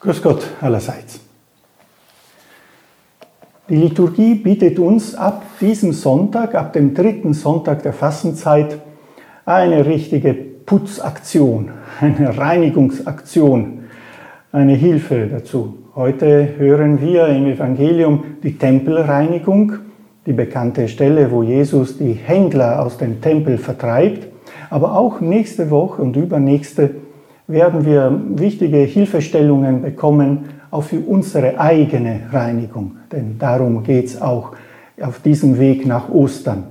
Grüß Gott allerseits. Die Liturgie bietet uns ab diesem Sonntag, ab dem dritten Sonntag der Fastenzeit, eine richtige Putzaktion, eine Reinigungsaktion, eine Hilfe dazu. Heute hören wir im Evangelium die Tempelreinigung, die bekannte Stelle, wo Jesus die Händler aus dem Tempel vertreibt. Aber auch nächste Woche und übernächste werden wir wichtige Hilfestellungen bekommen, auch für unsere eigene Reinigung. Denn darum geht es auch auf diesem Weg nach Ostern.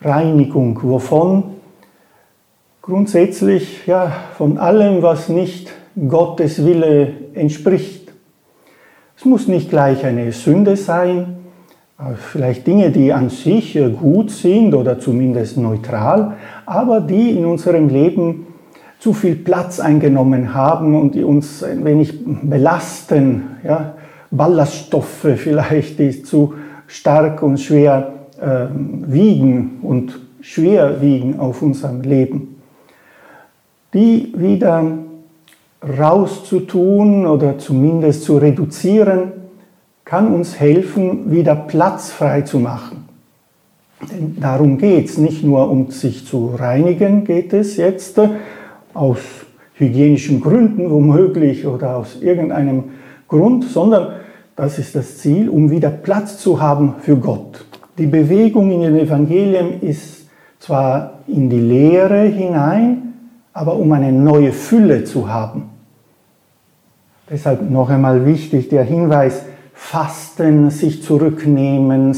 Reinigung, wovon? Grundsätzlich ja, von allem, was nicht Gottes Wille entspricht. Es muss nicht gleich eine Sünde sein, vielleicht Dinge, die an sich gut sind oder zumindest neutral, aber die in unserem Leben zu viel Platz eingenommen haben und die uns ein wenig belasten, ja, Ballaststoffe vielleicht, die zu stark und schwer äh, wiegen und schwer wiegen auf unserem Leben. Die wieder rauszutun oder zumindest zu reduzieren, kann uns helfen, wieder Platz frei zu machen. Denn darum geht es, nicht nur um sich zu reinigen, geht es jetzt, aus hygienischen Gründen womöglich oder aus irgendeinem Grund, sondern das ist das Ziel, um wieder Platz zu haben für Gott. Die Bewegung in den Evangelien ist zwar in die Lehre hinein, aber um eine neue Fülle zu haben. Deshalb noch einmal wichtig der Hinweis, Fasten, sich zurücknehmen,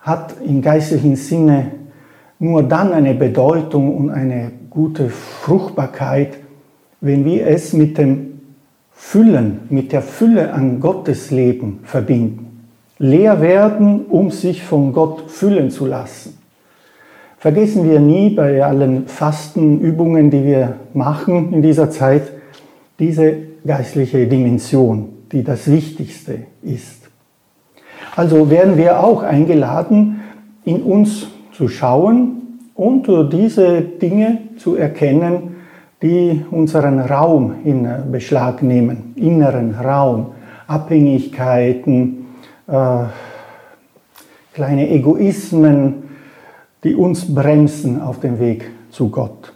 hat im geistlichen Sinne nur dann eine Bedeutung und eine gute Fruchtbarkeit, wenn wir es mit dem Füllen, mit der Fülle an Gottes Leben verbinden. Leer werden, um sich von Gott füllen zu lassen. Vergessen wir nie bei allen Fastenübungen, die wir machen in dieser Zeit, diese geistliche Dimension, die das Wichtigste ist. Also werden wir auch eingeladen, in uns zu schauen, und diese Dinge zu erkennen, die unseren Raum in Beschlag nehmen, inneren Raum, Abhängigkeiten, äh, kleine Egoismen, die uns bremsen auf dem Weg zu Gott.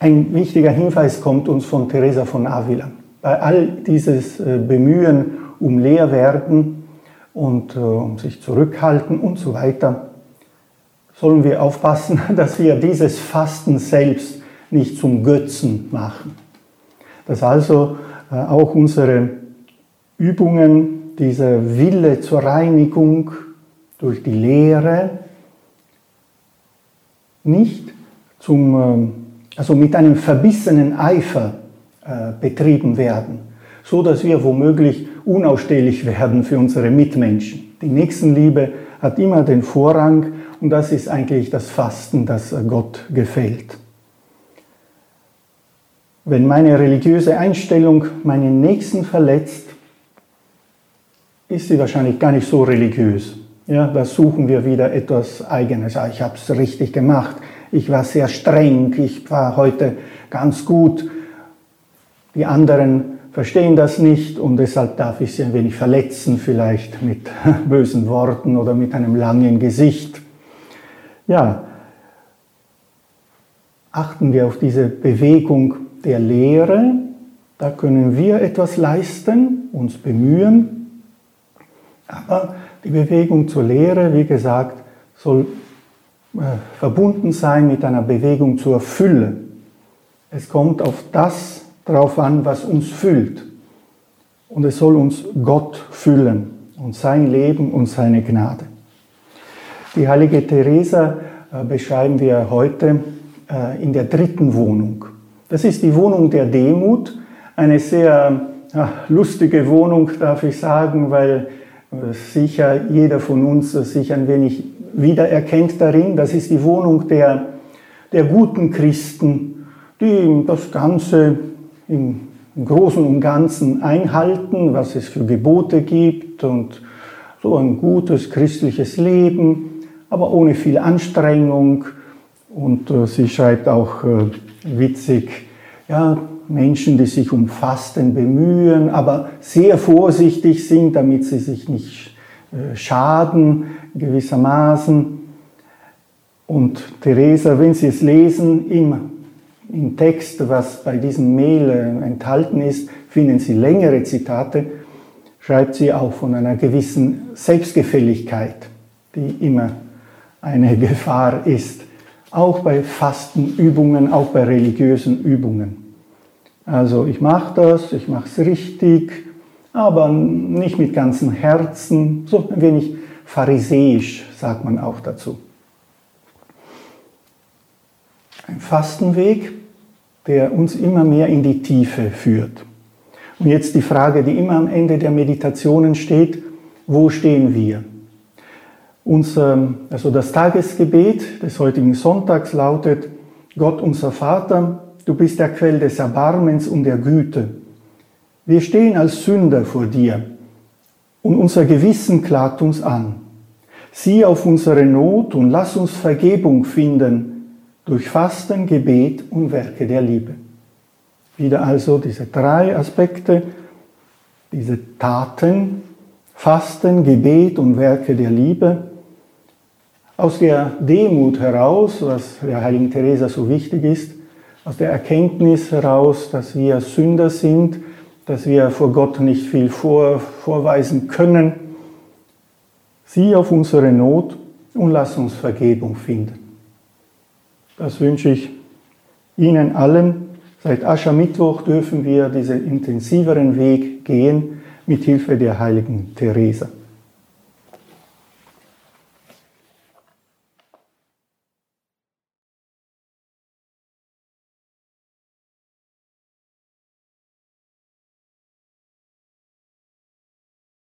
Ein wichtiger Hinweis kommt uns von Teresa von Avila. Bei all dieses äh, Bemühen um Lehrwerden und äh, um sich zurückhalten und so weiter, sollen wir aufpassen, dass wir dieses Fasten selbst nicht zum Götzen machen. Dass also äh, auch unsere Übungen, dieser Wille zur Reinigung durch die Lehre nicht zum, ähm, also mit einem verbissenen Eifer betrieben werden, so dass wir womöglich unausstehlich werden für unsere Mitmenschen. Die Nächstenliebe hat immer den Vorrang und das ist eigentlich das Fasten, das Gott gefällt. Wenn meine religiöse Einstellung meinen Nächsten verletzt, ist sie wahrscheinlich gar nicht so religiös. Ja, da suchen wir wieder etwas Eigenes. Ah, ich habe es richtig gemacht. Ich war sehr streng. Ich war heute ganz gut. Die anderen verstehen das nicht und deshalb darf ich sie ein wenig verletzen, vielleicht mit bösen Worten oder mit einem langen Gesicht. Ja, achten wir auf diese Bewegung der Lehre. Da können wir etwas leisten, uns bemühen. Aber die Bewegung zur Lehre, wie gesagt, soll äh, verbunden sein mit einer Bewegung zur Fülle. Es kommt auf das drauf an, was uns füllt. Und es soll uns Gott füllen und sein Leben und seine Gnade. Die heilige Teresa äh, beschreiben wir heute äh, in der dritten Wohnung. Das ist die Wohnung der Demut, eine sehr lustige Wohnung, darf ich sagen, weil äh, sicher jeder von uns sich ein wenig wiedererkennt darin. Das ist die Wohnung der, der guten Christen, die das Ganze im Großen und Ganzen einhalten, was es für Gebote gibt und so ein gutes christliches Leben, aber ohne viel Anstrengung. Und äh, sie schreibt auch äh, witzig, ja, Menschen, die sich um Fasten bemühen, aber sehr vorsichtig sind, damit sie sich nicht äh, schaden gewissermaßen. Und Theresa, wenn Sie es lesen, im, im Text, was bei diesem Mail äh, enthalten ist, finden Sie längere Zitate, schreibt sie auch von einer gewissen Selbstgefälligkeit, die immer eine Gefahr ist, auch bei Fastenübungen, auch bei religiösen Übungen. Also ich mache das, ich mache es richtig, aber nicht mit ganzem Herzen, so ein wenig pharisäisch sagt man auch dazu. Ein Fastenweg, der uns immer mehr in die Tiefe führt. Und jetzt die Frage, die immer am Ende der Meditationen steht, wo stehen wir? Unser, also das Tagesgebet des heutigen Sonntags lautet, Gott unser Vater, du bist der Quell des Erbarmens und der Güte. Wir stehen als Sünder vor dir und unser Gewissen klagt uns an. Sieh auf unsere Not und lass uns Vergebung finden durch Fasten, Gebet und Werke der Liebe. Wieder also diese drei Aspekte, diese Taten, Fasten, Gebet und Werke der Liebe. Aus der Demut heraus, was der heiligen Teresa so wichtig ist, aus der Erkenntnis heraus, dass wir Sünder sind, dass wir vor Gott nicht viel vor, vorweisen können. Sieh auf unsere Not und lass uns Vergebung finden. Das wünsche ich Ihnen allen. Seit Aschermittwoch dürfen wir diesen intensiveren Weg gehen mit Hilfe der heiligen Teresa.